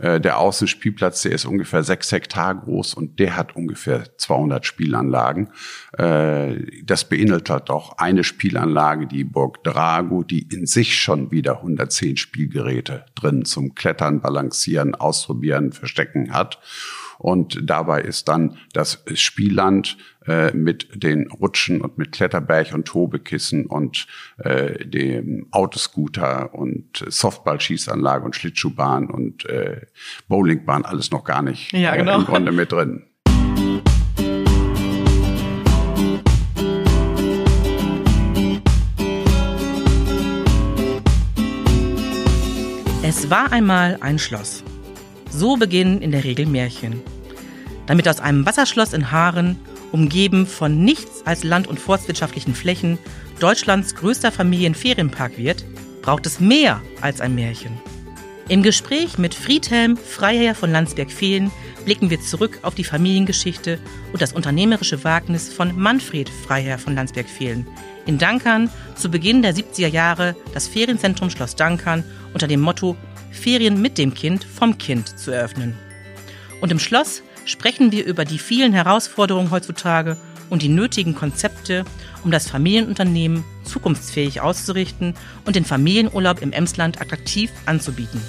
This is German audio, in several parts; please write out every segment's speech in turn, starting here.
Äh, der Außenspielplatz, der ist ungefähr sechs Hektar groß und der hat ungefähr 200 Spielanlagen. Äh, das beinhaltet auch eine Spielanlage, die Burg Drago, die in sich schon wieder 110 Spielgeräte drin zum Klettern, Balancieren, Ausprobieren, Verstecken hat. Und dabei ist dann das Spielland äh, mit den Rutschen und mit Kletterberg und Tobekissen und äh, dem Autoscooter und Softballschießanlage und Schlittschuhbahn und äh, Bowlingbahn alles noch gar nicht ja, genau. äh, im Grunde mit drin. Es war einmal ein Schloss. So beginnen in der Regel Märchen. Damit aus einem Wasserschloss in Haaren, umgeben von nichts als land- und forstwirtschaftlichen Flächen, Deutschlands größter Familienferienpark wird, braucht es mehr als ein Märchen. Im Gespräch mit Friedhelm Freiherr von Landsberg-Fehlen blicken wir zurück auf die Familiengeschichte und das unternehmerische Wagnis von Manfred Freiherr von Landsberg-Fehlen. In Dankern zu Beginn der 70er Jahre das Ferienzentrum Schloss Dankern unter dem Motto Ferien mit dem Kind vom Kind zu eröffnen. Und im Schloss sprechen wir über die vielen Herausforderungen heutzutage und die nötigen Konzepte, um das Familienunternehmen zukunftsfähig auszurichten und den Familienurlaub im Emsland attraktiv anzubieten.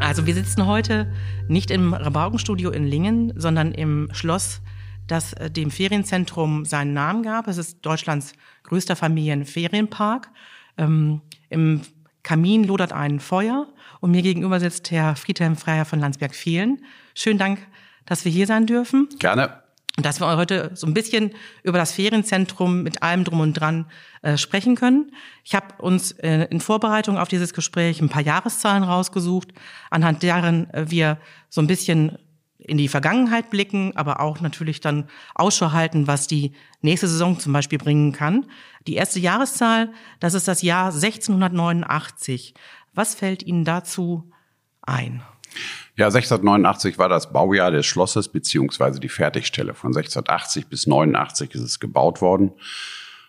Also wir sitzen heute nicht im Rabaugenstudio in Lingen, sondern im Schloss, das äh, dem Ferienzentrum seinen Namen gab. Es ist Deutschlands größter Familienferienpark. Ähm, Im Kamin lodert ein Feuer und mir gegenüber sitzt Herr Friedhelm Freier von Landsberg-Vielen. Schönen Dank, dass wir hier sein dürfen. Gerne. Und dass wir heute so ein bisschen über das Ferienzentrum mit allem drum und dran äh, sprechen können. Ich habe uns äh, in Vorbereitung auf dieses Gespräch ein paar Jahreszahlen rausgesucht, anhand deren äh, wir so ein bisschen in die Vergangenheit blicken, aber auch natürlich dann Ausschau halten, was die nächste Saison zum Beispiel bringen kann. Die erste Jahreszahl, das ist das Jahr 1689. Was fällt Ihnen dazu ein? Ja, 1689 war das Baujahr des Schlosses beziehungsweise die Fertigstelle. Von 1680 bis 89 ist es gebaut worden.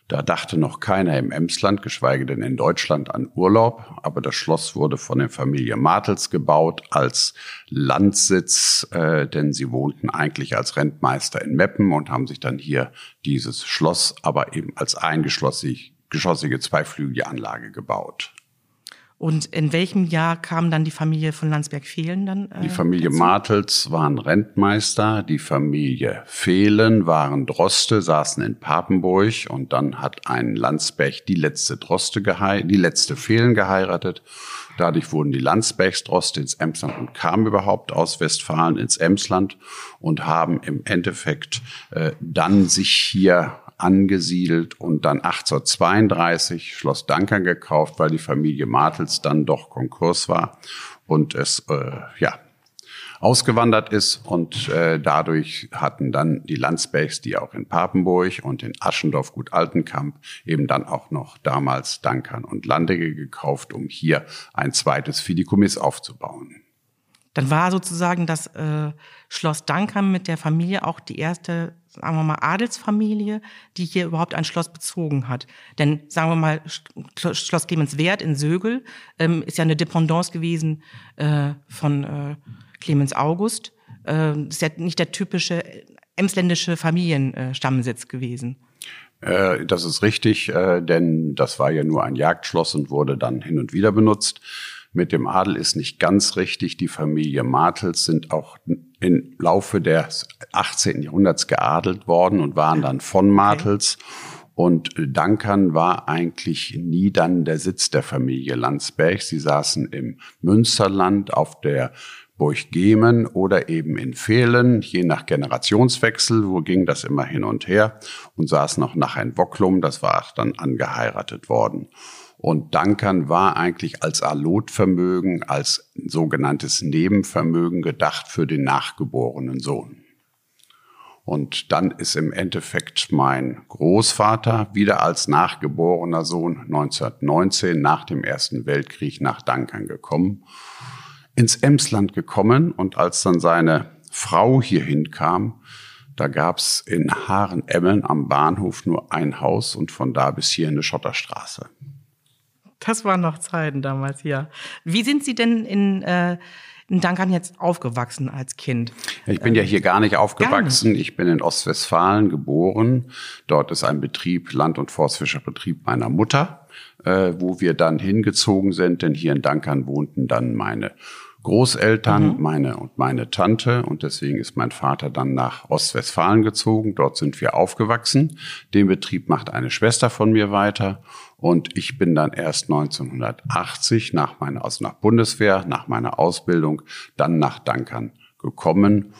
Da dachte noch keiner im Emsland, geschweige denn in Deutschland, an Urlaub. Aber das Schloss wurde von der Familie Martels gebaut als Landsitz, äh, denn sie wohnten eigentlich als Rentmeister in Meppen und haben sich dann hier dieses Schloss aber eben als eingeschossige zweiflügige Anlage gebaut. Und in welchem Jahr kam dann die Familie von Landsberg-Fehlen dann? Äh, die Familie dazu? Martels waren Rentmeister, die Familie Fehlen waren Droste, saßen in Papenburg und dann hat ein Landsberg die letzte Droste die letzte Fehlen geheiratet. Dadurch wurden die Landsbergs Droste ins Emsland und kamen überhaupt aus Westfalen ins Emsland und haben im Endeffekt äh, dann sich hier angesiedelt und dann 1832 Schloss Dankern gekauft, weil die Familie Martels dann doch Konkurs war und es äh, ja ausgewandert ist und äh, dadurch hatten dann die Landsbergs, die auch in Papenburg und in Aschendorf Gut Altenkamp eben dann auch noch damals Dankern und Landege gekauft, um hier ein zweites Fideikommiss aufzubauen. Dann war sozusagen das äh, Schloss Dankern mit der Familie auch die erste sagen wir mal, Adelsfamilie, die hier überhaupt ein Schloss bezogen hat. Denn, sagen wir mal, Schloss Clemenswerth in Sögel ähm, ist ja eine Dependance gewesen äh, von äh, Clemens August. Äh, ist ja nicht der typische emsländische Familienstammsitz gewesen. Äh, das ist richtig, äh, denn das war ja nur ein Jagdschloss und wurde dann hin und wieder benutzt. Mit dem Adel ist nicht ganz richtig. Die Familie Martels sind auch im Laufe des 18. Jahrhunderts geadelt worden und waren dann von Martels. Und Dankern war eigentlich nie dann der Sitz der Familie Landsberg. Sie saßen im Münsterland auf der Burg Gemen oder eben in Fehlen, je nach Generationswechsel, wo ging das immer hin und her und saßen auch nachher in Wocklum, das war dann angeheiratet worden. Und Dankern war eigentlich als Allotvermögen, als sogenanntes Nebenvermögen gedacht für den nachgeborenen Sohn. Und dann ist im Endeffekt mein Großvater wieder als nachgeborener Sohn 1919 nach dem Ersten Weltkrieg nach Dankern gekommen, ins Emsland gekommen und als dann seine Frau hierhin kam, da gab's in Haaren-Emmeln am Bahnhof nur ein Haus und von da bis hier eine Schotterstraße. Das waren noch Zeiten damals, ja. Wie sind Sie denn in, äh, in Dankern jetzt aufgewachsen als Kind? Ich bin ja hier gar nicht aufgewachsen. Gar nicht. Ich bin in Ostwestfalen geboren. Dort ist ein Betrieb, Land- und Forstfischerbetrieb meiner Mutter, äh, wo wir dann hingezogen sind, denn hier in Dankern wohnten dann meine Großeltern, mhm. meine und meine Tante. Und deswegen ist mein Vater dann nach Ostwestfalen gezogen. Dort sind wir aufgewachsen. Den Betrieb macht eine Schwester von mir weiter. Und ich bin dann erst 1980 nach meiner, also nach Bundeswehr, nach meiner Ausbildung, dann nach Dankern gekommen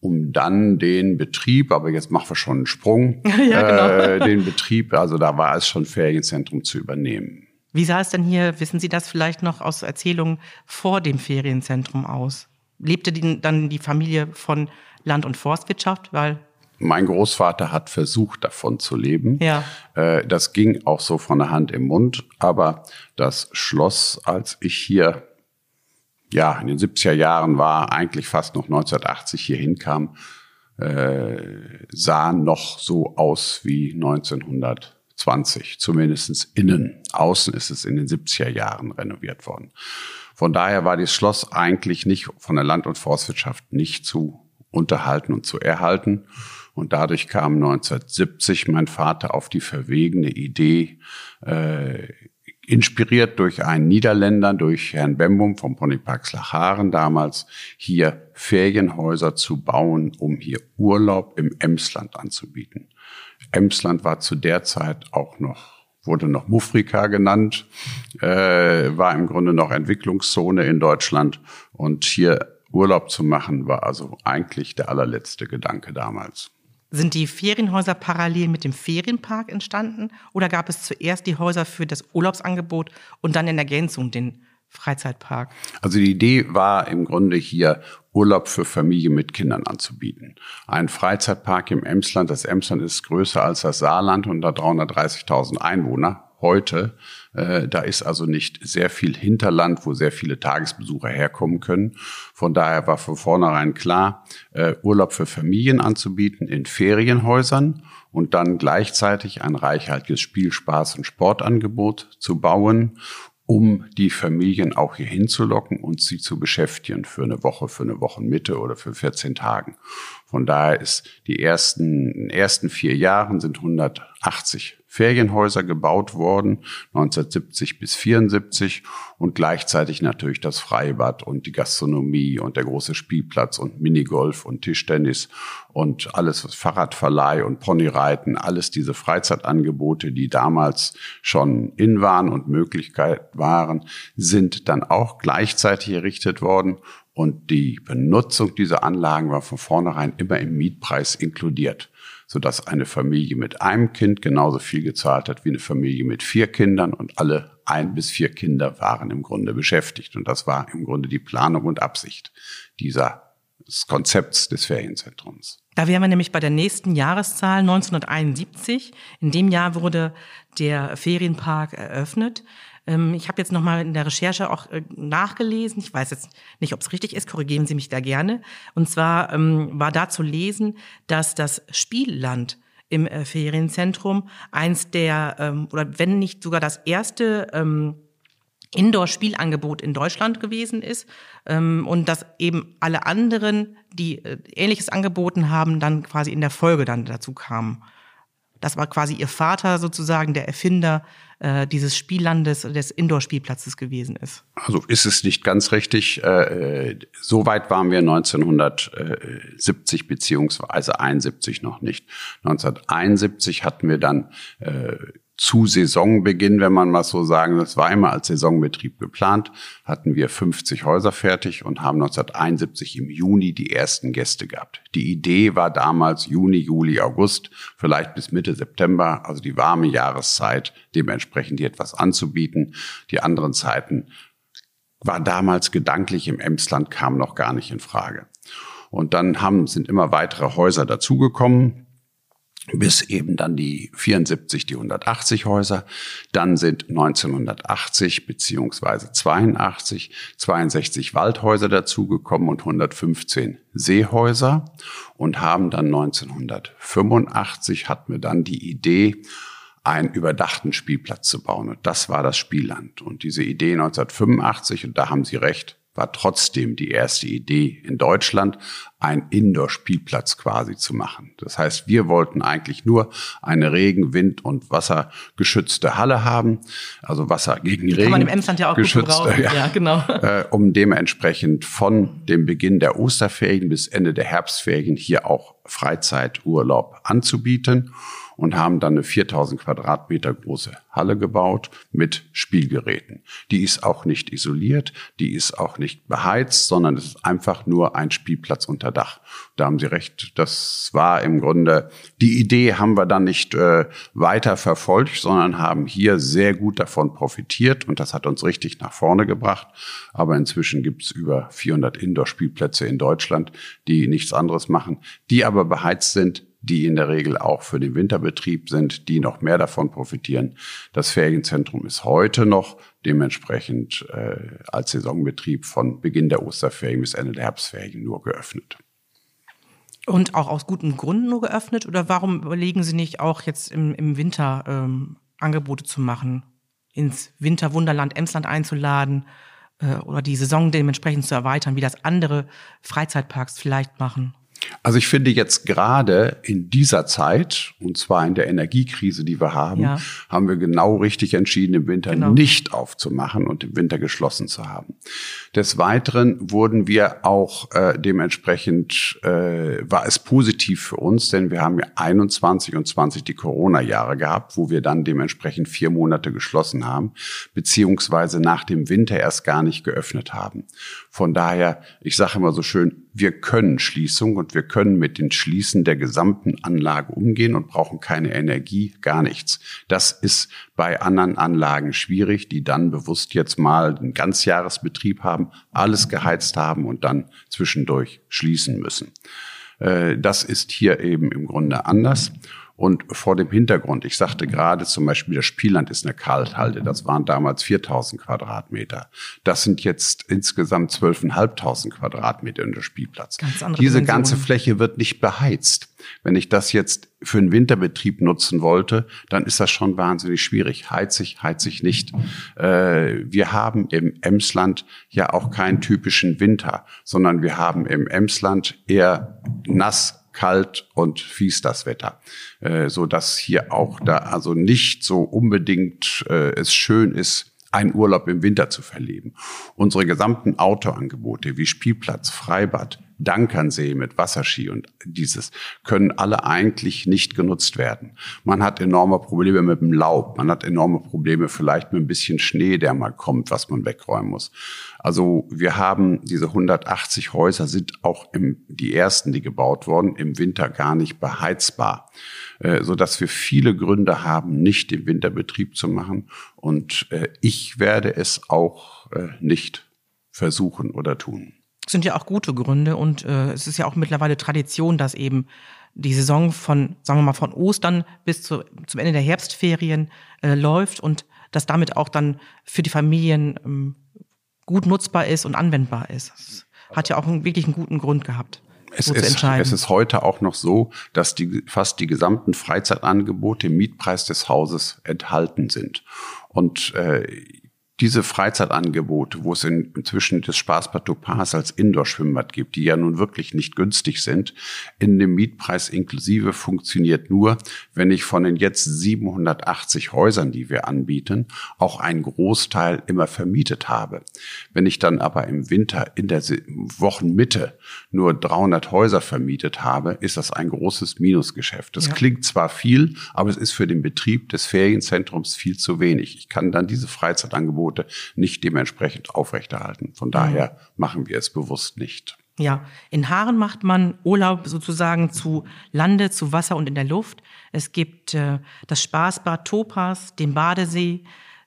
um dann den Betrieb, aber jetzt machen wir schon einen Sprung, ja, genau. äh, den Betrieb, also da war es schon Ferienzentrum zu übernehmen. Wie sah es denn hier, wissen Sie das vielleicht noch aus Erzählungen vor dem Ferienzentrum aus? Lebte die, dann die Familie von Land- und Forstwirtschaft? Weil mein Großvater hat versucht, davon zu leben. Ja. Äh, das ging auch so von der Hand im Mund. Aber das Schloss, als ich hier ja in den 70er Jahren war, eigentlich fast noch 1980 hier hinkam, äh, sah noch so aus wie 1900. 20, zumindestens innen. Außen ist es in den 70er Jahren renoviert worden. Von daher war das Schloss eigentlich nicht von der Land- und Forstwirtschaft nicht zu unterhalten und zu erhalten. Und dadurch kam 1970 mein Vater auf die verwegene Idee, äh, inspiriert durch einen Niederländer, durch Herrn Bembum vom Ponypark Slacharen damals, hier Ferienhäuser zu bauen, um hier Urlaub im Emsland anzubieten. Emsland war zu der Zeit auch noch wurde noch Mufrika genannt, äh, war im Grunde noch Entwicklungszone in Deutschland. Und hier Urlaub zu machen, war also eigentlich der allerletzte Gedanke damals. Sind die Ferienhäuser parallel mit dem Ferienpark entstanden oder gab es zuerst die Häuser für das Urlaubsangebot und dann in Ergänzung den Freizeitpark? Also die Idee war im Grunde hier Urlaub für Familie mit Kindern anzubieten. Ein Freizeitpark im Emsland, das Emsland ist größer als das Saarland und hat 330.000 Einwohner heute. Äh, da ist also nicht sehr viel Hinterland, wo sehr viele Tagesbesucher herkommen können. Von daher war von vornherein klar, äh, Urlaub für Familien anzubieten in Ferienhäusern und dann gleichzeitig ein reichhaltiges Spiel, Spaß und Sportangebot zu bauen um die Familien auch hier hinzulocken und sie zu beschäftigen für eine Woche, für eine Wochenmitte oder für 14 Tagen. Von daher ist die ersten, ersten vier Jahren sind 180 Ferienhäuser gebaut worden, 1970 bis 74 und gleichzeitig natürlich das Freibad und die Gastronomie und der große Spielplatz und Minigolf und Tischtennis und alles was Fahrradverleih und Ponyreiten, alles diese Freizeitangebote, die damals schon in waren und Möglichkeit waren, sind dann auch gleichzeitig errichtet worden. Und die Benutzung dieser Anlagen war von vornherein immer im Mietpreis inkludiert sodass eine Familie mit einem Kind genauso viel gezahlt hat wie eine Familie mit vier Kindern und alle ein bis vier Kinder waren im Grunde beschäftigt. Und das war im Grunde die Planung und Absicht dieser des Konzepts des Ferienzentrums. Da wären wir nämlich bei der nächsten Jahreszahl 1971. In dem Jahr wurde der Ferienpark eröffnet. Ähm, ich habe jetzt nochmal in der Recherche auch äh, nachgelesen. Ich weiß jetzt nicht, ob es richtig ist. Korrigieren Sie mich da gerne. Und zwar ähm, war da zu lesen, dass das Spielland im äh, Ferienzentrum eins der, ähm, oder wenn nicht sogar das erste Indoor-Spielangebot in Deutschland gewesen ist ähm, und dass eben alle anderen, die äh, Ähnliches angeboten haben, dann quasi in der Folge dann dazu kamen. Das war quasi ihr Vater sozusagen, der Erfinder äh, dieses Spiellandes, des Indoor-Spielplatzes gewesen ist. Also ist es nicht ganz richtig. Äh, so weit waren wir 1970 beziehungsweise 71 noch nicht. 1971 hatten wir dann äh, zu Saisonbeginn, wenn man mal so sagen, das war immer als Saisonbetrieb geplant, hatten wir 50 Häuser fertig und haben 1971 im Juni die ersten Gäste gehabt. Die Idee war damals Juni, Juli, August, vielleicht bis Mitte September, also die warme Jahreszeit, dementsprechend hier etwas anzubieten. Die anderen Zeiten war damals gedanklich im Emsland, kam noch gar nicht in Frage. Und dann haben, sind immer weitere Häuser dazugekommen bis eben dann die 74, die 180 Häuser. Dann sind 1980 beziehungsweise 82, 62 Waldhäuser dazugekommen und 115 Seehäuser und haben dann 1985 hatten wir dann die Idee, einen überdachten Spielplatz zu bauen. Und das war das Spielland. Und diese Idee 1985, und da haben Sie recht, war trotzdem die erste Idee in Deutschland, einen Indoor-Spielplatz quasi zu machen. Das heißt, wir wollten eigentlich nur eine Regen-, Wind- und Wassergeschützte Halle haben, also Wasser gegen die Regen. Kann man im Emsland ja auch geschützt, gut gebrauchen. Ja, ja genau. Äh, um dementsprechend von dem Beginn der Osterferien bis Ende der Herbstferien hier auch Freizeiturlaub anzubieten und haben dann eine 4000 Quadratmeter große Halle gebaut mit Spielgeräten. Die ist auch nicht isoliert, die ist auch nicht beheizt, sondern es ist einfach nur ein Spielplatz unter Dach. Da haben Sie recht, das war im Grunde, die Idee haben wir dann nicht äh, weiter verfolgt, sondern haben hier sehr gut davon profitiert und das hat uns richtig nach vorne gebracht. Aber inzwischen gibt es über 400 Indoor-Spielplätze in Deutschland, die nichts anderes machen, die aber beheizt sind, die in der Regel auch für den Winterbetrieb sind, die noch mehr davon profitieren. Das Ferienzentrum ist heute noch dementsprechend äh, als Saisonbetrieb von Beginn der Osterferien bis Ende der Herbstferien nur geöffnet. Und auch aus guten Gründen nur geöffnet? Oder warum überlegen Sie nicht auch jetzt im, im Winter ähm, Angebote zu machen, ins Winterwunderland Emsland einzuladen äh, oder die Saison dementsprechend zu erweitern, wie das andere Freizeitparks vielleicht machen? Also ich finde jetzt gerade in dieser Zeit, und zwar in der Energiekrise, die wir haben, ja. haben wir genau richtig entschieden, im Winter genau. nicht aufzumachen und im Winter geschlossen zu haben. Des Weiteren wurden wir auch äh, dementsprechend, äh, war es positiv für uns, denn wir haben ja 21 und 20 die Corona-Jahre gehabt, wo wir dann dementsprechend vier Monate geschlossen haben, beziehungsweise nach dem Winter erst gar nicht geöffnet haben. Von daher, ich sage immer so schön, wir können Schließung und wir können mit den Schließen der gesamten Anlage umgehen und brauchen keine Energie, gar nichts. Das ist bei anderen Anlagen schwierig, die dann bewusst jetzt mal einen Ganzjahresbetrieb haben, alles geheizt haben und dann zwischendurch schließen müssen. Äh, das ist hier eben im Grunde anders. Und vor dem Hintergrund, ich sagte gerade zum Beispiel, das Spielland ist eine Kalthalte. Das waren damals 4000 Quadratmeter. Das sind jetzt insgesamt 12.500 Quadratmeter in der Spielplatz. Diese ganze Fläche wird nicht beheizt. Wenn ich das jetzt für einen Winterbetrieb nutzen wollte, dann ist das schon wahnsinnig schwierig. Heizig, heizig nicht. Äh, wir haben im Emsland ja auch keinen typischen Winter, sondern wir haben im Emsland eher nass kalt und fies das Wetter, äh, so dass hier auch da also nicht so unbedingt äh, es schön ist, einen Urlaub im Winter zu verleben. Unsere gesamten Autoangebote wie Spielplatz, Freibad, Dankernsee mit Wasserski und dieses können alle eigentlich nicht genutzt werden. Man hat enorme Probleme mit dem Laub, man hat enorme Probleme vielleicht mit ein bisschen Schnee, der mal kommt, was man wegräumen muss. Also wir haben diese 180 Häuser sind auch im, die ersten, die gebaut wurden, im Winter gar nicht beheizbar, äh, so dass wir viele Gründe haben, nicht den Winterbetrieb zu machen. Und äh, ich werde es auch äh, nicht versuchen oder tun sind ja auch gute Gründe und äh, es ist ja auch mittlerweile Tradition, dass eben die Saison von, sagen wir mal, von Ostern bis zu, zum Ende der Herbstferien äh, läuft und dass damit auch dann für die Familien ähm, gut nutzbar ist und anwendbar ist. Das hat ja auch einen, wirklich einen guten Grund gehabt. Es, ist, es ist heute auch noch so, dass die, fast die gesamten Freizeitangebote im Mietpreis des Hauses enthalten sind. Und äh, diese Freizeitangebote, wo es in, inzwischen das Spaßbad Topaz als Indoor-Schwimmbad gibt, die ja nun wirklich nicht günstig sind, in dem Mietpreis inklusive funktioniert nur, wenn ich von den jetzt 780 Häusern, die wir anbieten, auch einen Großteil immer vermietet habe. Wenn ich dann aber im Winter in der Wochenmitte nur 300 Häuser vermietet habe, ist das ein großes Minusgeschäft. Das ja. klingt zwar viel, aber es ist für den Betrieb des Ferienzentrums viel zu wenig. Ich kann dann diese Freizeitangebote Angebote nicht dementsprechend aufrechterhalten. Von daher mhm. machen wir es bewusst nicht. Ja, in Haaren macht man Urlaub sozusagen zu Lande, zu Wasser und in der Luft. Es gibt äh, das Spaßbad Topas, den Badesee,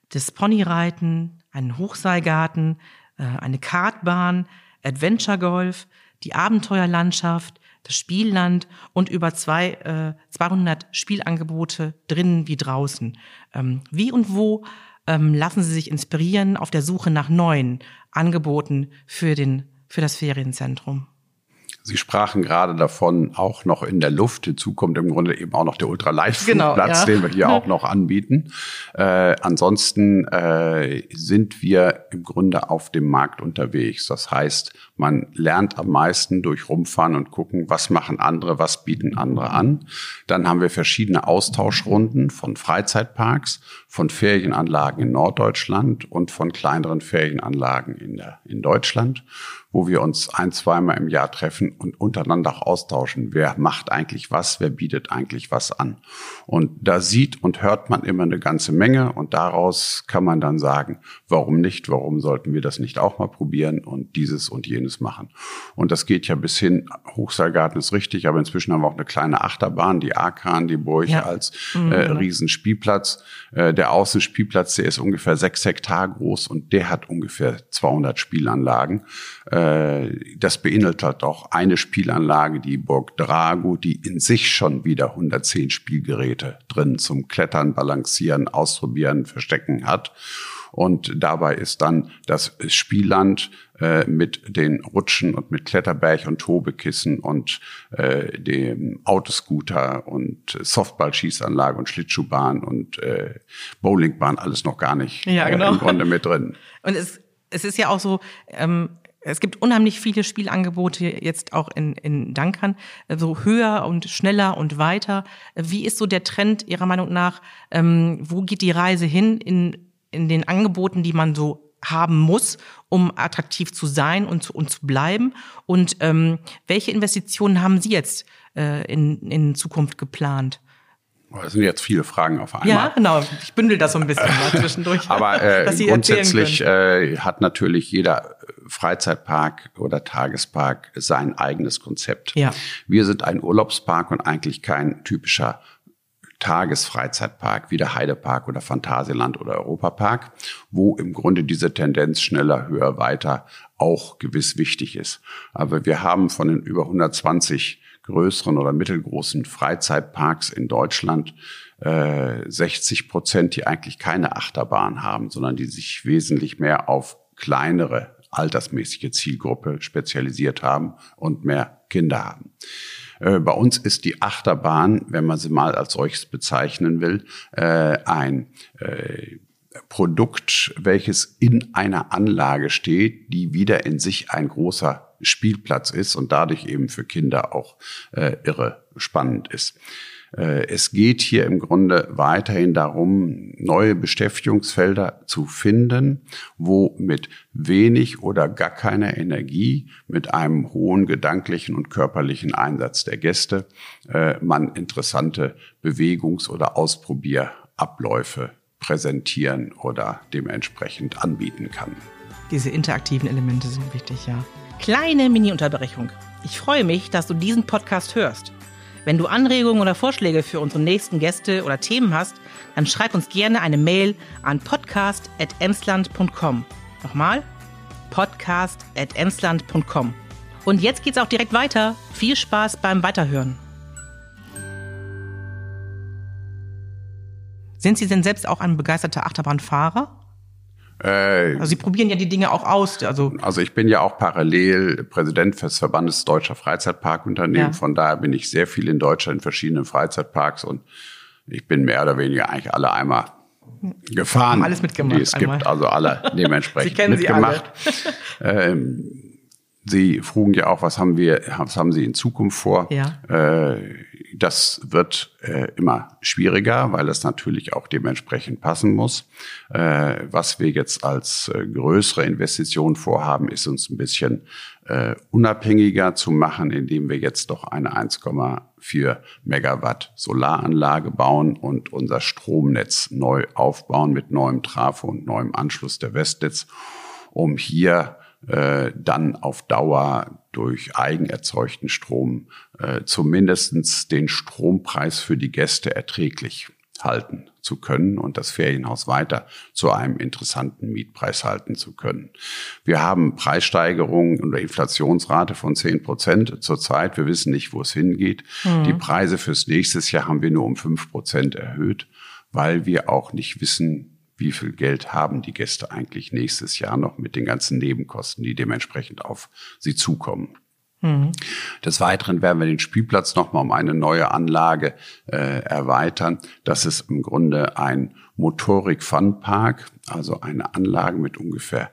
das Ponyreiten, einen Hochseilgarten, äh, eine Kartbahn, Adventure Golf, die Abenteuerlandschaft, das Spielland und über zwei, äh, 200 Spielangebote drinnen wie draußen. Ähm, wie und wo ähm, lassen Sie sich inspirieren auf der Suche nach neuen Angeboten für, den, für das Ferienzentrum? Sie sprachen gerade davon, auch noch in der Luft. Hinzu kommt im Grunde eben auch noch der Ultraleichtflugplatz, genau, ja. den wir hier auch noch anbieten. Äh, ansonsten äh, sind wir im Grunde auf dem Markt unterwegs. Das heißt, man lernt am meisten durch Rumfahren und gucken, was machen andere, was bieten andere an. Dann haben wir verschiedene Austauschrunden von Freizeitparks, von Ferienanlagen in Norddeutschland und von kleineren Ferienanlagen in, der, in Deutschland wo wir uns ein, zweimal im Jahr treffen und untereinander auch austauschen. Wer macht eigentlich was? Wer bietet eigentlich was an? Und da sieht und hört man immer eine ganze Menge und daraus kann man dann sagen, warum nicht? Warum sollten wir das nicht auch mal probieren und dieses und jenes machen? Und das geht ja bis hin, Hochseilgarten ist richtig, aber inzwischen haben wir auch eine kleine Achterbahn, die Arkan, die Burg ja. als mhm, äh, genau. Riesenspielplatz. Äh, der Außenspielplatz, der ist ungefähr sechs Hektar groß und der hat ungefähr 200 Spielanlagen. Äh, das beinhaltet auch eine Spielanlage, die Burg Drago, die in sich schon wieder 110 Spielgeräte drin zum Klettern, Balancieren, Ausprobieren, Verstecken hat. Und dabei ist dann das Spielland äh, mit den Rutschen und mit Kletterberg und Tobekissen und äh, dem Autoscooter und Softballschießanlage und Schlittschuhbahn und äh, Bowlingbahn alles noch gar nicht ja, genau. äh, im Grunde mit drin. Und es, es ist ja auch so, ähm, es gibt unheimlich viele Spielangebote jetzt auch in, in Dankern, so höher und schneller und weiter. Wie ist so der Trend Ihrer Meinung nach? Ähm, wo geht die Reise hin in, in den Angeboten, die man so haben muss, um attraktiv zu sein und zu, und zu bleiben? Und ähm, welche Investitionen haben Sie jetzt äh, in, in Zukunft geplant? Das sind jetzt viele Fragen auf einmal. Ja, genau. Ich bündel das so ein bisschen mal zwischendurch. Aber äh, grundsätzlich äh, hat natürlich jeder Freizeitpark oder Tagespark sein eigenes Konzept. Ja. Wir sind ein Urlaubspark und eigentlich kein typischer Tagesfreizeitpark wie der Heidepark oder Phantasialand oder Europapark, wo im Grunde diese Tendenz schneller, höher, weiter auch gewiss wichtig ist. Aber wir haben von den über 120 größeren oder mittelgroßen Freizeitparks in Deutschland äh, 60 Prozent, die eigentlich keine Achterbahn haben, sondern die sich wesentlich mehr auf kleinere altersmäßige Zielgruppe spezialisiert haben und mehr Kinder haben. Äh, bei uns ist die Achterbahn, wenn man sie mal als solches bezeichnen will, äh, ein äh, Produkt, welches in einer Anlage steht, die wieder in sich ein großer Spielplatz ist und dadurch eben für Kinder auch irre spannend ist. Äh, es geht hier im Grunde weiterhin darum, neue Beschäftigungsfelder zu finden, wo mit wenig oder gar keiner Energie, mit einem hohen gedanklichen und körperlichen Einsatz der Gäste, äh, man interessante Bewegungs- oder Ausprobierabläufe präsentieren oder dementsprechend anbieten kann. Diese interaktiven Elemente sind wichtig, ja. Kleine Mini-Unterbrechung. Ich freue mich, dass du diesen Podcast hörst. Wenn du Anregungen oder Vorschläge für unsere nächsten Gäste oder Themen hast, dann schreib uns gerne eine Mail an podcast.emsland.com. Nochmal, podcast.emsland.com. Und jetzt geht's auch direkt weiter. Viel Spaß beim Weiterhören. Sind Sie denn selbst auch ein begeisterter Achterbahnfahrer? Äh, also Sie probieren ja die Dinge auch aus. Also, also ich bin ja auch parallel Präsident des Verbandes Deutscher Freizeitparkunternehmen. Ja. Von daher bin ich sehr viel in Deutschland in verschiedenen Freizeitparks und ich bin mehr oder weniger eigentlich alle einmal gefahren. Haben alles mitgemacht. Die es einmal. gibt, also alle dementsprechend Sie kennen mitgemacht. Sie alle. ähm, Sie frugen ja auch, was haben wir, was haben Sie in Zukunft vor? Ja. Äh, das wird äh, immer schwieriger, weil es natürlich auch dementsprechend passen muss. Äh, was wir jetzt als äh, größere Investition vorhaben, ist uns ein bisschen äh, unabhängiger zu machen, indem wir jetzt doch eine 1,4 Megawatt Solaranlage bauen und unser Stromnetz neu aufbauen mit neuem Trafo und neuem Anschluss der Westnetz, um hier äh, dann auf Dauer durch eigenerzeugten Strom äh, zumindestens den Strompreis für die Gäste erträglich halten zu können und das Ferienhaus weiter zu einem interessanten Mietpreis halten zu können. Wir haben Preissteigerungen und Inflationsrate von 10 Prozent zurzeit. Wir wissen nicht, wo es hingeht. Mhm. Die Preise fürs nächste Jahr haben wir nur um 5 Prozent erhöht, weil wir auch nicht wissen, wie viel Geld haben die Gäste eigentlich nächstes Jahr noch mit den ganzen Nebenkosten, die dementsprechend auf sie zukommen. Mhm. Des Weiteren werden wir den Spielplatz nochmal um eine neue Anlage äh, erweitern. Das ist im Grunde ein Motorik-Fun-Park, also eine Anlage mit ungefähr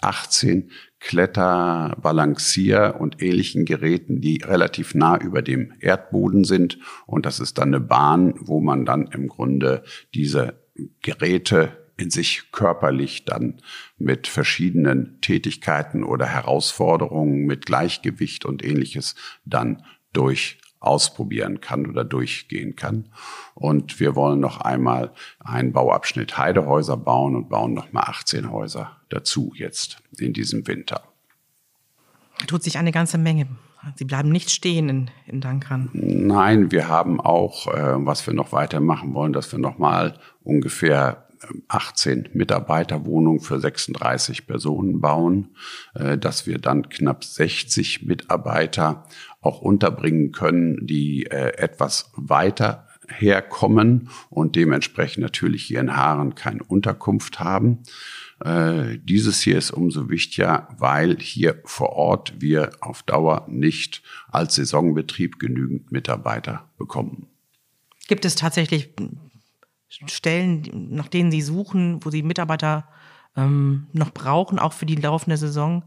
18 Kletter-, Balancier- und ähnlichen Geräten, die relativ nah über dem Erdboden sind. Und das ist dann eine Bahn, wo man dann im Grunde diese Geräte in sich körperlich dann mit verschiedenen Tätigkeiten oder Herausforderungen mit Gleichgewicht und ähnliches dann durch ausprobieren kann oder durchgehen kann. Und wir wollen noch einmal einen Bauabschnitt Heidehäuser bauen und bauen noch mal 18 Häuser dazu jetzt in diesem Winter. Tut sich eine ganze Menge. Sie bleiben nicht stehen in, in Dankran. Nein, wir haben auch, äh, was wir noch weitermachen wollen, dass wir noch mal ungefähr 18 Mitarbeiterwohnungen für 36 Personen bauen, äh, dass wir dann knapp 60 Mitarbeiter auch unterbringen können, die äh, etwas weiter herkommen und dementsprechend natürlich hier Haaren keine Unterkunft haben. Äh, dieses hier ist umso wichtiger, weil hier vor Ort wir auf Dauer nicht als Saisonbetrieb genügend Mitarbeiter bekommen. Gibt es tatsächlich Stellen, nach denen Sie suchen, wo Sie Mitarbeiter ähm, noch brauchen, auch für die laufende Saison?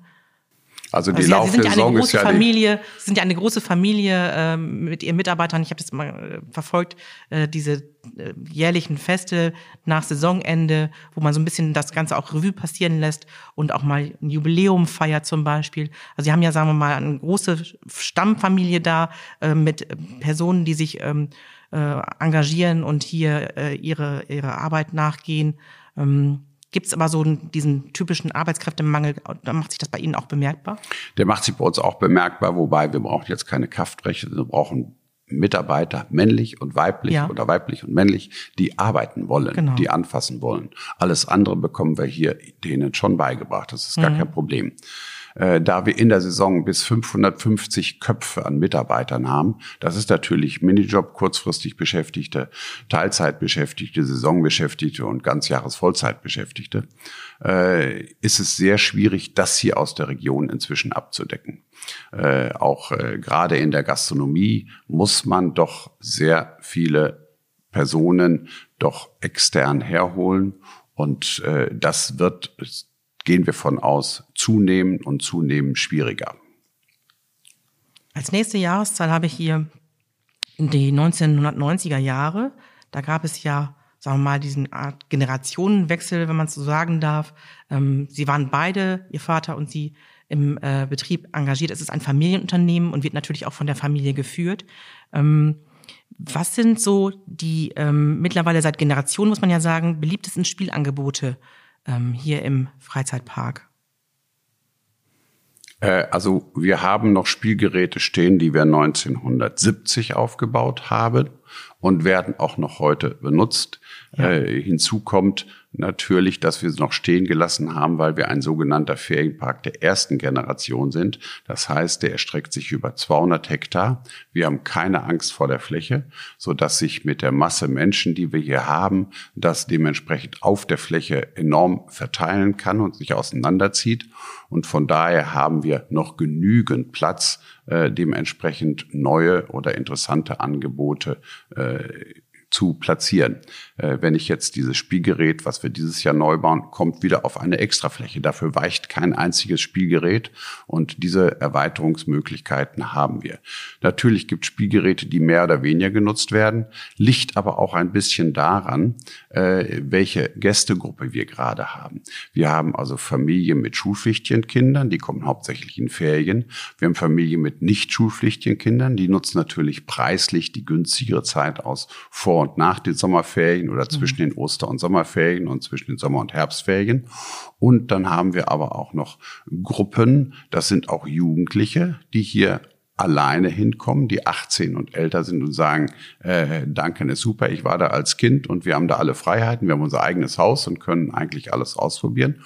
Also die also, laufende ja, Saison ist ja Familie, Sie sind ja eine große Familie ähm, mit Ihren Mitarbeitern. Ich habe das mal äh, verfolgt, äh, diese äh, jährlichen Feste nach Saisonende, wo man so ein bisschen das Ganze auch Revue passieren lässt und auch mal ein Jubiläum feiert zum Beispiel. Also Sie haben ja, sagen wir mal, eine große Stammfamilie da äh, mit Personen, die sich ähm, äh, engagieren und hier äh, ihre, ihre Arbeit nachgehen. Ähm, Gibt es aber so diesen typischen Arbeitskräftemangel, da macht sich das bei Ihnen auch bemerkbar? Der macht sich bei uns auch bemerkbar, wobei wir brauchen jetzt keine Kraftrechte, wir brauchen Mitarbeiter, männlich und weiblich ja. oder weiblich und männlich, die arbeiten wollen, genau. die anfassen wollen. Alles andere bekommen wir hier denen schon beigebracht. Das ist gar mhm. kein Problem äh, da wir in der Saison bis 550 Köpfe an Mitarbeitern haben. Das ist natürlich Minijob, kurzfristig Beschäftigte, Teilzeitbeschäftigte, Saisonbeschäftigte und Ganzjahresvollzeitbeschäftigte. Äh, ist es sehr schwierig, das hier aus der Region inzwischen abzudecken. Äh, auch äh, gerade in der Gastronomie muss man doch sehr viele Personen doch extern herholen. Und äh, das wird gehen wir von aus, zunehmend und zunehmend schwieriger. Als nächste Jahreszahl habe ich hier die 1990er Jahre. Da gab es ja, sagen wir mal, diesen Art Generationenwechsel, wenn man es so sagen darf. Ähm, sie waren beide, Ihr Vater und Sie, im äh, Betrieb engagiert. Es ist ein Familienunternehmen und wird natürlich auch von der Familie geführt. Ähm, was sind so die ähm, mittlerweile seit Generationen, muss man ja sagen, beliebtesten Spielangebote ähm, hier im Freizeitpark? Äh, also wir haben noch Spielgeräte stehen, die wir 1970 aufgebaut haben und werden auch noch heute benutzt. Ja. Äh, hinzu kommt natürlich, dass wir es noch stehen gelassen haben, weil wir ein sogenannter Ferienpark der ersten Generation sind. Das heißt, der erstreckt sich über 200 Hektar. Wir haben keine Angst vor der Fläche, so dass sich mit der Masse Menschen, die wir hier haben, das dementsprechend auf der Fläche enorm verteilen kann und sich auseinanderzieht. Und von daher haben wir noch genügend Platz, äh, dementsprechend neue oder interessante Angebote äh, zu platzieren. Äh, wenn ich jetzt dieses Spielgerät, was wir dieses Jahr neu bauen, kommt wieder auf eine Extrafläche. Dafür weicht kein einziges Spielgerät und diese Erweiterungsmöglichkeiten haben wir. Natürlich gibt es Spielgeräte, die mehr oder weniger genutzt werden, liegt aber auch ein bisschen daran, äh, welche Gästegruppe wir gerade haben. Wir haben also Familien mit schulpflichtigen Kindern, die kommen hauptsächlich in Ferien. Wir haben Familien mit nicht schulpflichtigen Kindern, die nutzen natürlich preislich die günstigere Zeit aus vor und nach den Sommerferien oder zwischen mhm. den Oster- und Sommerferien und zwischen den Sommer- und Herbstferien. Und dann haben wir aber auch noch Gruppen, das sind auch Jugendliche, die hier alleine hinkommen, die 18 und älter sind und sagen, äh, Duncan ist super, ich war da als Kind und wir haben da alle Freiheiten, wir haben unser eigenes Haus und können eigentlich alles ausprobieren.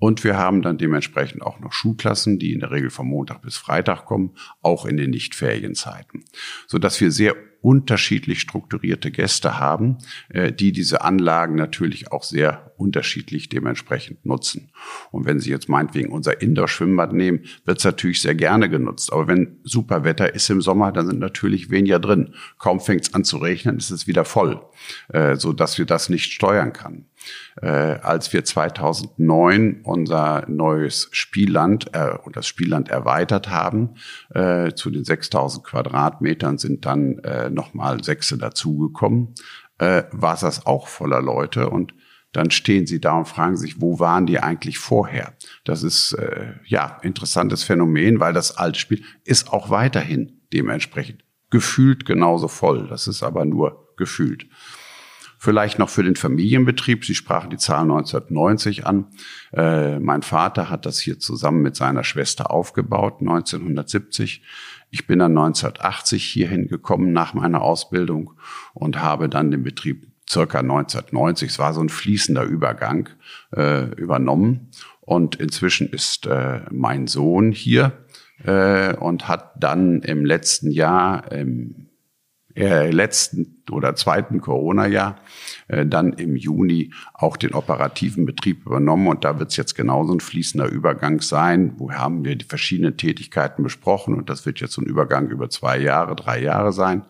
Und wir haben dann dementsprechend auch noch Schulklassen, die in der Regel von Montag bis Freitag kommen, auch in den Nicht-Ferienzeiten. Sodass wir sehr unterschiedlich strukturierte Gäste haben, äh, die diese Anlagen natürlich auch sehr unterschiedlich dementsprechend nutzen. Und wenn Sie jetzt meinetwegen unser Indoor-Schwimmbad nehmen, wird es natürlich sehr gerne genutzt. Aber wenn super Wetter ist im Sommer, dann sind natürlich weniger drin. Kaum fängt es an zu regnen, ist es wieder voll, äh, so dass wir das nicht steuern kann. Äh, als wir 2009 unser neues Spielland äh, und das Spielland erweitert haben äh, zu den 6000 Quadratmetern sind dann äh, nochmal Sechse dazugekommen, äh, war das auch voller Leute und dann stehen sie da und fragen sich, wo waren die eigentlich vorher? Das ist äh, ja interessantes Phänomen, weil das Altspiel ist auch weiterhin dementsprechend gefühlt genauso voll. Das ist aber nur gefühlt. Vielleicht noch für den Familienbetrieb. Sie sprachen die Zahl 1990 an. Äh, mein Vater hat das hier zusammen mit seiner Schwester aufgebaut, 1970. Ich bin dann 1980 hierhin gekommen nach meiner Ausbildung und habe dann den Betrieb circa 1990, es war so ein fließender Übergang, äh, übernommen. Und inzwischen ist äh, mein Sohn hier äh, und hat dann im letzten Jahr, im äh, letzten oder zweiten Corona-Jahr äh, dann im Juni auch den operativen Betrieb übernommen. Und da wird es jetzt genauso ein fließender Übergang sein. Wo haben wir die verschiedenen Tätigkeiten besprochen? Und das wird jetzt so ein Übergang über zwei Jahre, drei Jahre sein,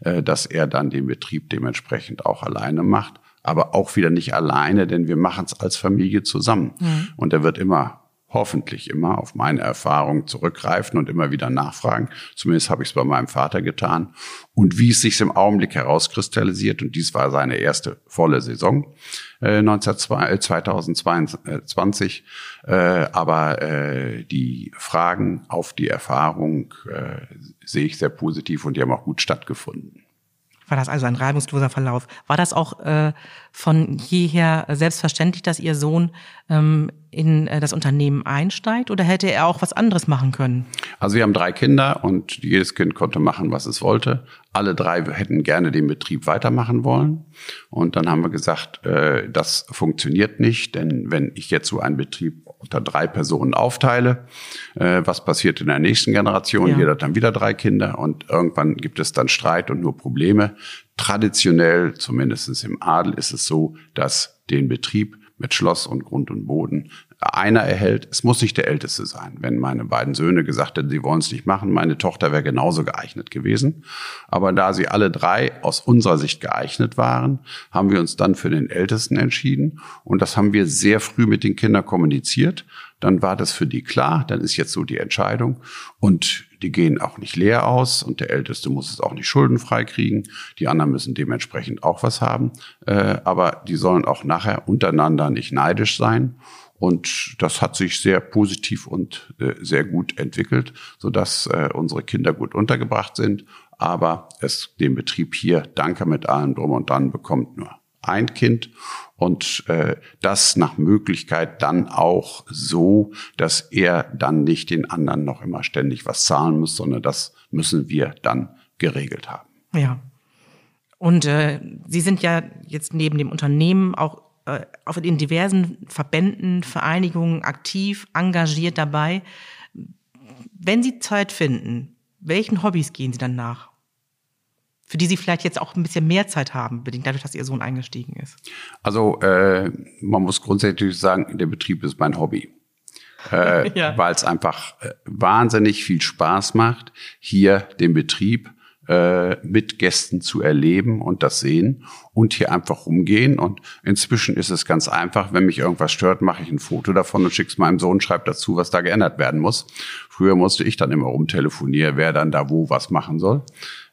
äh, dass er dann den Betrieb dementsprechend auch alleine macht. Aber auch wieder nicht alleine, denn wir machen es als Familie zusammen. Mhm. Und er wird immer hoffentlich immer auf meine Erfahrung zurückgreifen und immer wieder nachfragen. Zumindest habe ich es bei meinem Vater getan. Und wie es sich im Augenblick herauskristallisiert, und dies war seine erste volle Saison äh, 2022, äh, aber äh, die Fragen auf die Erfahrung äh, sehe ich sehr positiv und die haben auch gut stattgefunden. War das also ein reibungsloser Verlauf? War das auch äh, von jeher selbstverständlich, dass Ihr Sohn ähm, in äh, das Unternehmen einsteigt oder hätte er auch was anderes machen können? Also wir haben drei Kinder und jedes Kind konnte machen, was es wollte. Alle drei hätten gerne den Betrieb weitermachen wollen. Und dann haben wir gesagt, äh, das funktioniert nicht, denn wenn ich jetzt so einen Betrieb unter drei Personen aufteile, äh, was passiert in der nächsten Generation? Ja. Jeder hat dann wieder drei Kinder und irgendwann gibt es dann Streit und nur Probleme. Traditionell, zumindest im Adel, ist es so, dass den Betrieb mit Schloss und Grund und Boden einer erhält. Es muss nicht der Älteste sein. Wenn meine beiden Söhne gesagt hätten, sie wollen es nicht machen, meine Tochter wäre genauso geeignet gewesen. Aber da sie alle drei aus unserer Sicht geeignet waren, haben wir uns dann für den Ältesten entschieden. Und das haben wir sehr früh mit den Kindern kommuniziert. Dann war das für die klar. Dann ist jetzt so die Entscheidung. Und die gehen auch nicht leer aus und der Älteste muss es auch nicht schuldenfrei kriegen. Die anderen müssen dementsprechend auch was haben. Äh, aber die sollen auch nachher untereinander nicht neidisch sein. Und das hat sich sehr positiv und äh, sehr gut entwickelt, sodass äh, unsere Kinder gut untergebracht sind. Aber es den Betrieb hier, danke mit allem drum und dran, bekommt nur ein Kind und äh, das nach Möglichkeit dann auch so, dass er dann nicht den anderen noch immer ständig was zahlen muss, sondern das müssen wir dann geregelt haben. Ja. Und äh, Sie sind ja jetzt neben dem Unternehmen auch äh, auf den diversen Verbänden, Vereinigungen aktiv, engagiert dabei. Wenn Sie Zeit finden, welchen Hobbys gehen Sie dann nach? Für die Sie vielleicht jetzt auch ein bisschen mehr Zeit haben, bedingt dadurch, dass Ihr Sohn eingestiegen ist. Also äh, man muss grundsätzlich sagen, der Betrieb ist mein Hobby. Äh, ja. Weil es einfach äh, wahnsinnig viel Spaß macht, hier den Betrieb äh, mit Gästen zu erleben und das sehen und hier einfach rumgehen. Und inzwischen ist es ganz einfach, wenn mich irgendwas stört, mache ich ein Foto davon und schicke es meinem Sohn, schreibe dazu, was da geändert werden muss. Früher musste ich dann immer rumtelefonieren, wer dann da wo was machen soll.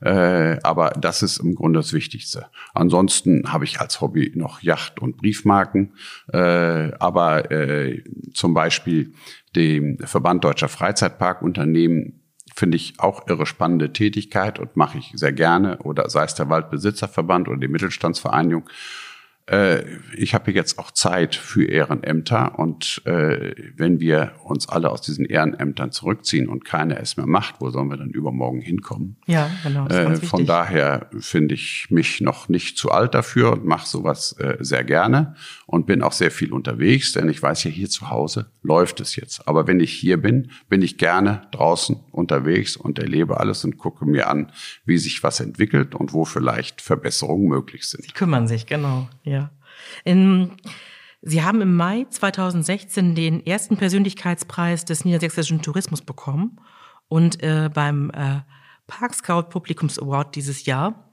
Äh, aber das ist im Grunde das Wichtigste. Ansonsten habe ich als Hobby noch Yacht und Briefmarken. Äh, aber zum Beispiel dem Verband Deutscher Freizeitparkunternehmen finde ich auch irre spannende Tätigkeit und mache ich sehr gerne. Oder sei es der Waldbesitzerverband oder die Mittelstandsvereinigung ich habe jetzt auch Zeit für Ehrenämter und äh, wenn wir uns alle aus diesen Ehrenämtern zurückziehen und keiner es mehr macht, wo sollen wir dann übermorgen hinkommen? Ja, genau. Äh, von daher finde ich mich noch nicht zu alt dafür und mache sowas äh, sehr gerne und bin auch sehr viel unterwegs, denn ich weiß ja, hier zu Hause läuft es jetzt. Aber wenn ich hier bin, bin ich gerne draußen unterwegs und erlebe alles und gucke mir an, wie sich was entwickelt und wo vielleicht Verbesserungen möglich sind. Sie kümmern sich, genau. Ja. In, Sie haben im Mai 2016 den ersten Persönlichkeitspreis des niedersächsischen Tourismus bekommen und äh, beim äh, Park Scout Publikums Award dieses Jahr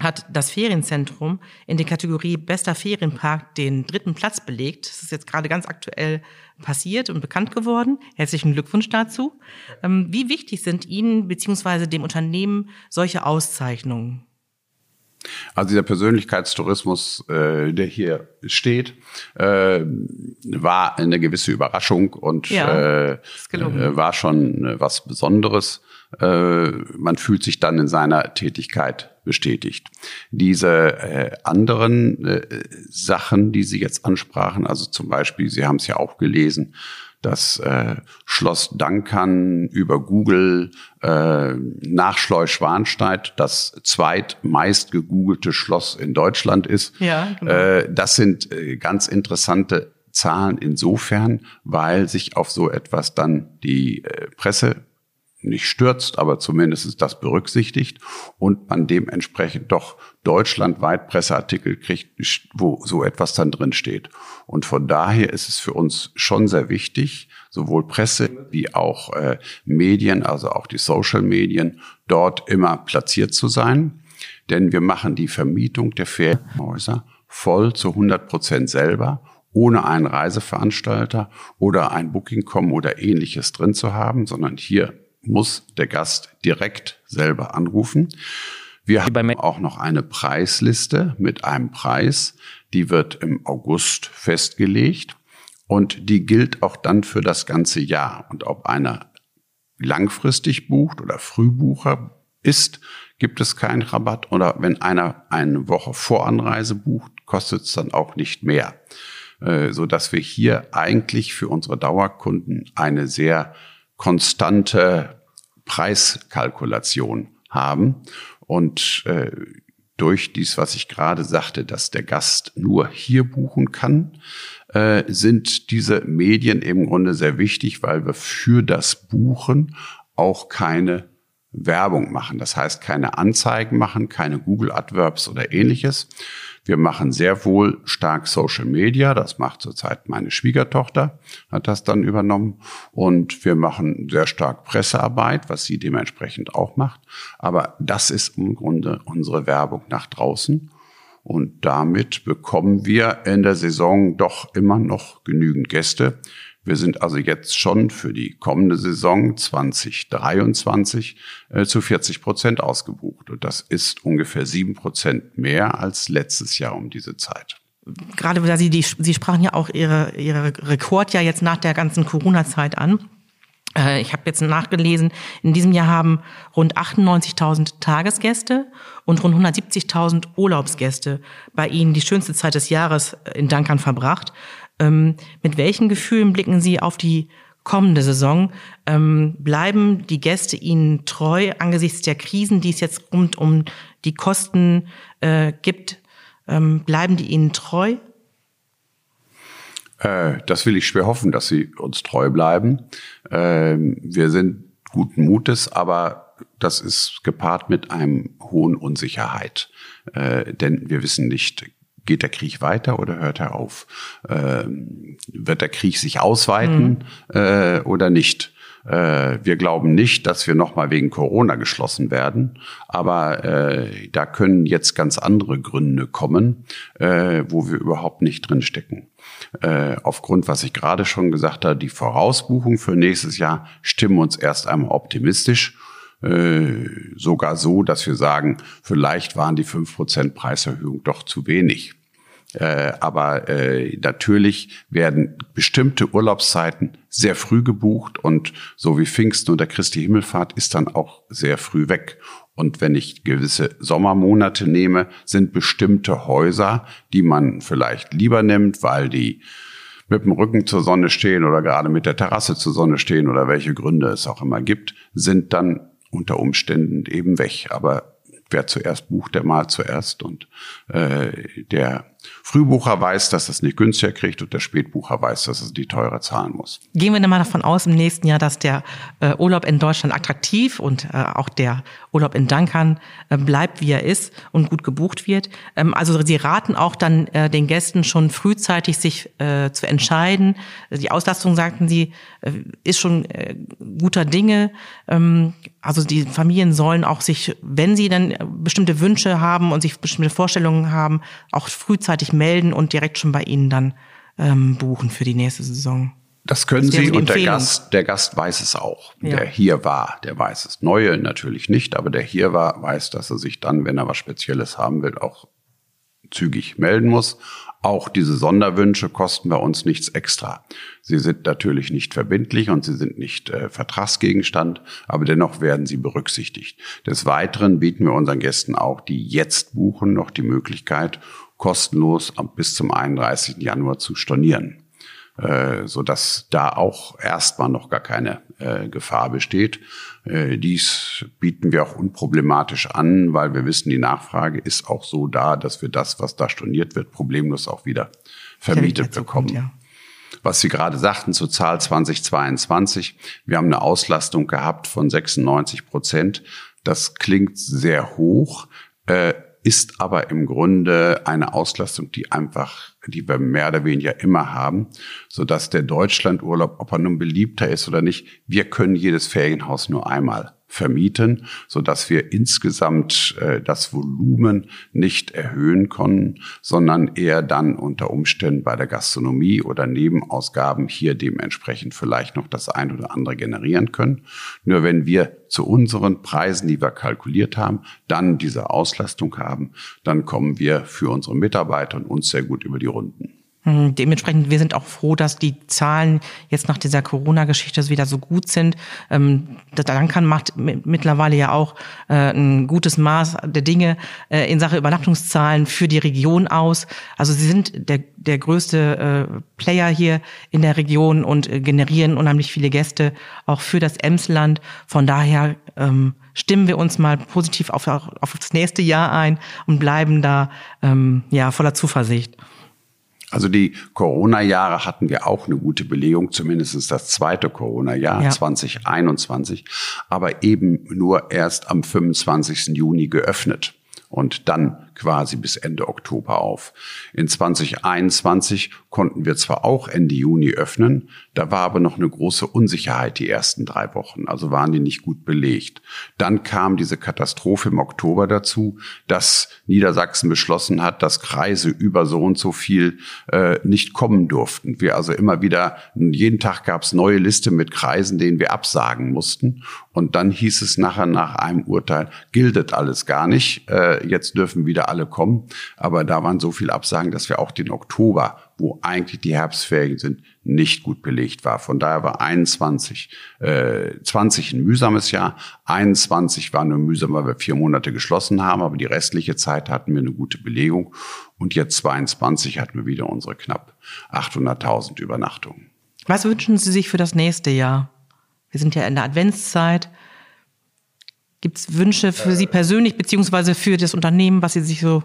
hat das Ferienzentrum in der Kategorie Bester Ferienpark den dritten Platz belegt. Das ist jetzt gerade ganz aktuell passiert und bekannt geworden. Herzlichen Glückwunsch dazu. Ähm, wie wichtig sind Ihnen bzw. dem Unternehmen solche Auszeichnungen? Also dieser Persönlichkeitstourismus, äh, der hier steht, äh, war eine gewisse Überraschung und ja, äh, äh war schon äh, was Besonderes. Äh, man fühlt sich dann in seiner Tätigkeit bestätigt. Diese äh, anderen äh, Sachen, die Sie jetzt ansprachen, also zum Beispiel, Sie haben es ja auch gelesen, das äh, Schloss Dankern über Google äh, nach Schleusch-Schwanstein das zweitmeist gegoogelte Schloss in Deutschland ist. Ja, genau. äh, das sind äh, ganz interessante Zahlen insofern, weil sich auf so etwas dann die äh, Presse nicht stürzt, aber zumindest ist das berücksichtigt und man dementsprechend doch deutschlandweit Presseartikel kriegt, wo so etwas dann drin steht. Und von daher ist es für uns schon sehr wichtig, sowohl Presse wie auch äh, Medien, also auch die Social Medien, dort immer platziert zu sein. Denn wir machen die Vermietung der Ferienhäuser voll zu 100 Prozent selber ohne einen Reiseveranstalter oder ein Booking.com oder ähnliches drin zu haben, sondern hier muss der Gast direkt selber anrufen. Wir haben auch noch eine Preisliste mit einem Preis, die wird im August festgelegt und die gilt auch dann für das ganze Jahr. Und ob einer langfristig bucht oder Frühbucher ist, gibt es keinen Rabatt. Oder wenn einer eine Woche vor Anreise bucht, kostet es dann auch nicht mehr. Äh, so dass wir hier eigentlich für unsere Dauerkunden eine sehr konstante Preiskalkulation haben. Und äh, durch dies, was ich gerade sagte, dass der Gast nur hier buchen kann, äh, sind diese Medien im Grunde sehr wichtig, weil wir für das Buchen auch keine Werbung machen. Das heißt, keine Anzeigen machen, keine Google AdWords oder ähnliches, wir machen sehr wohl stark Social Media. Das macht zurzeit meine Schwiegertochter, hat das dann übernommen. Und wir machen sehr stark Pressearbeit, was sie dementsprechend auch macht. Aber das ist im Grunde unsere Werbung nach draußen. Und damit bekommen wir in der Saison doch immer noch genügend Gäste. Wir sind also jetzt schon für die kommende Saison 2023 äh, zu 40 Prozent ausgebucht. Und das ist ungefähr sieben Prozent mehr als letztes Jahr um diese Zeit. Gerade weil Sie, die, Sie sprachen ja auch Ihre, Ihre Rekord ja jetzt nach der ganzen Corona-Zeit an. Äh, ich habe jetzt nachgelesen, in diesem Jahr haben rund 98.000 Tagesgäste und rund 170.000 Urlaubsgäste bei Ihnen die schönste Zeit des Jahres in Dankern verbracht. Ähm, mit welchen Gefühlen blicken Sie auf die kommende Saison? Ähm, bleiben die Gäste Ihnen treu angesichts der Krisen, die es jetzt rund um die Kosten äh, gibt? Ähm, bleiben die Ihnen treu? Äh, das will ich schwer hoffen, dass sie uns treu bleiben. Ähm, wir sind guten Mutes, aber das ist gepaart mit einem hohen Unsicherheit. Äh, denn wir wissen nicht Geht der Krieg weiter oder hört er auf? Ähm, wird der Krieg sich ausweiten mhm. äh, oder nicht? Äh, wir glauben nicht, dass wir nochmal wegen Corona geschlossen werden, aber äh, da können jetzt ganz andere Gründe kommen, äh, wo wir überhaupt nicht drinstecken. Äh, aufgrund, was ich gerade schon gesagt habe, die Vorausbuchung für nächstes Jahr stimmen uns erst einmal optimistisch äh, sogar so, dass wir sagen, vielleicht waren die fünf Prozent Preiserhöhung doch zu wenig. Äh, aber äh, natürlich werden bestimmte Urlaubszeiten sehr früh gebucht und so wie Pfingsten oder Christi Himmelfahrt ist dann auch sehr früh weg. Und wenn ich gewisse Sommermonate nehme, sind bestimmte Häuser, die man vielleicht lieber nimmt, weil die mit dem Rücken zur Sonne stehen oder gerade mit der Terrasse zur Sonne stehen oder welche Gründe es auch immer gibt, sind dann unter Umständen eben weg. Aber wer zuerst bucht, der mal zuerst. Und äh, der Frühbucher weiß, dass es nicht günstiger kriegt und der Spätbucher weiß, dass es die teurer zahlen muss. Gehen wir dann mal davon aus im nächsten Jahr, dass der äh, Urlaub in Deutschland attraktiv und äh, auch der Urlaub in Dankern äh, bleibt, wie er ist und gut gebucht wird. Ähm, also Sie raten auch dann äh, den Gästen schon frühzeitig sich äh, zu entscheiden. Die Auslastung, sagten Sie, äh, ist schon guter Dinge. Ähm, also die Familien sollen auch sich, wenn sie dann bestimmte Wünsche haben und sich bestimmte Vorstellungen haben, auch frühzeitig melden und direkt schon bei Ihnen dann ähm, buchen für die nächste Saison. Das können das Sie und der Gast, der Gast weiß es auch. Ja. Der hier war, der weiß es. Neue natürlich nicht, aber der hier war, weiß, dass er sich dann, wenn er was Spezielles haben will, auch zügig melden muss. Auch diese Sonderwünsche kosten bei uns nichts extra. Sie sind natürlich nicht verbindlich und sie sind nicht äh, Vertragsgegenstand, aber dennoch werden sie berücksichtigt. Des Weiteren bieten wir unseren Gästen auch, die jetzt buchen, noch die Möglichkeit, kostenlos bis zum 31. Januar zu stornieren äh, so dass da auch erstmal noch gar keine äh, Gefahr besteht. Äh, dies bieten wir auch unproblematisch an, weil wir wissen, die Nachfrage ist auch so da, dass wir das, was da storniert wird, problemlos auch wieder vermietet bekommen. Ja. Was Sie gerade sagten zur Zahl 2022, wir haben eine Auslastung gehabt von 96 Prozent. Das klingt sehr hoch. Äh, ist aber im Grunde eine Auslastung, die einfach, die wir mehr oder weniger immer haben, so dass der Deutschlandurlaub, ob er nun beliebter ist oder nicht, wir können jedes Ferienhaus nur einmal vermieten, so dass wir insgesamt äh, das Volumen nicht erhöhen können, sondern eher dann unter Umständen bei der Gastronomie oder Nebenausgaben hier dementsprechend vielleicht noch das ein oder andere generieren können. Nur wenn wir zu unseren Preisen, die wir kalkuliert haben, dann diese Auslastung haben, dann kommen wir für unsere Mitarbeiter und uns sehr gut über die Runden. Hm, dementsprechend, wir sind auch froh, dass die Zahlen jetzt nach dieser Corona-Geschichte wieder so gut sind. Ähm, Dankan macht mittlerweile ja auch äh, ein gutes Maß der Dinge äh, in Sache Übernachtungszahlen für die Region aus. Also sie sind der, der größte äh, Player hier in der Region und generieren unheimlich viele Gäste auch für das Emsland. Von daher ähm, stimmen wir uns mal positiv auf, auf das nächste Jahr ein und bleiben da ähm, ja voller Zuversicht. Also die Corona-Jahre hatten wir auch eine gute Belegung, zumindest das zweite Corona-Jahr ja. 2021, aber eben nur erst am 25. Juni geöffnet und dann quasi bis Ende Oktober auf. In 2021 konnten wir zwar auch Ende Juni öffnen, da war aber noch eine große Unsicherheit die ersten drei Wochen, also waren die nicht gut belegt. Dann kam diese Katastrophe im Oktober dazu, dass Niedersachsen beschlossen hat, dass Kreise über so und so viel äh, nicht kommen durften. Wir also immer wieder, jeden Tag gab es neue Liste mit Kreisen, denen wir absagen mussten. Und dann hieß es nachher nach einem Urteil, giltet alles gar nicht, äh, jetzt dürfen wieder alle kommen. Aber da waren so viele Absagen, dass wir auch den Oktober, wo eigentlich die Herbstferien sind, nicht gut belegt war. Von daher war 21, äh, 20 ein mühsames Jahr. 21 war nur mühsam, weil wir vier Monate geschlossen haben, aber die restliche Zeit hatten wir eine gute Belegung. Und jetzt 22 hatten wir wieder unsere knapp 800.000 Übernachtungen. Was wünschen Sie sich für das nächste Jahr? Wir sind ja in der Adventszeit. Gibt es Wünsche für Sie persönlich beziehungsweise für das Unternehmen, was Sie sich so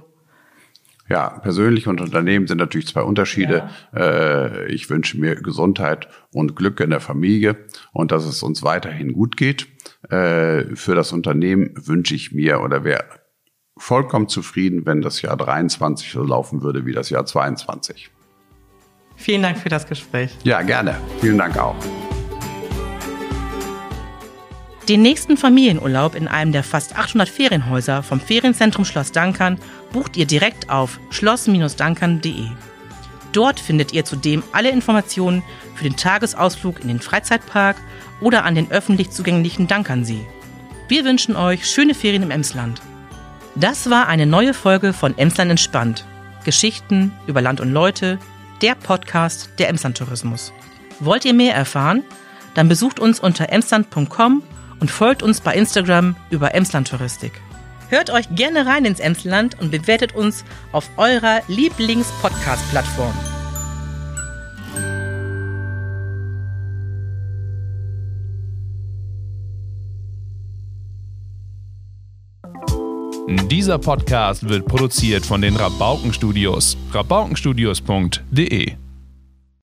ja, persönlich und Unternehmen sind natürlich zwei Unterschiede. Ja. Äh, ich wünsche mir Gesundheit und Glück in der Familie und dass es uns weiterhin gut geht. Äh, für das Unternehmen wünsche ich mir oder wäre vollkommen zufrieden, wenn das Jahr 23 so laufen würde wie das Jahr 22. Vielen Dank für das Gespräch. Ja, gerne. Vielen Dank auch. Den nächsten Familienurlaub in einem der fast 800 Ferienhäuser vom Ferienzentrum Schloss Dankern bucht ihr direkt auf schloss-dankern.de. Dort findet ihr zudem alle Informationen für den Tagesausflug in den Freizeitpark oder an den öffentlich zugänglichen Dankernsee. Wir wünschen euch schöne Ferien im Emsland. Das war eine neue Folge von Emsland entspannt. Geschichten über Land und Leute, der Podcast der Emsland Tourismus. Wollt ihr mehr erfahren? Dann besucht uns unter emsland.com und folgt uns bei Instagram über Emsland Touristik. Hört euch gerne rein ins Emsland und bewertet uns auf eurer Lieblings-Podcast-Plattform. Dieser Podcast wird produziert von den Rabauken Studios. rabaukenstudios.de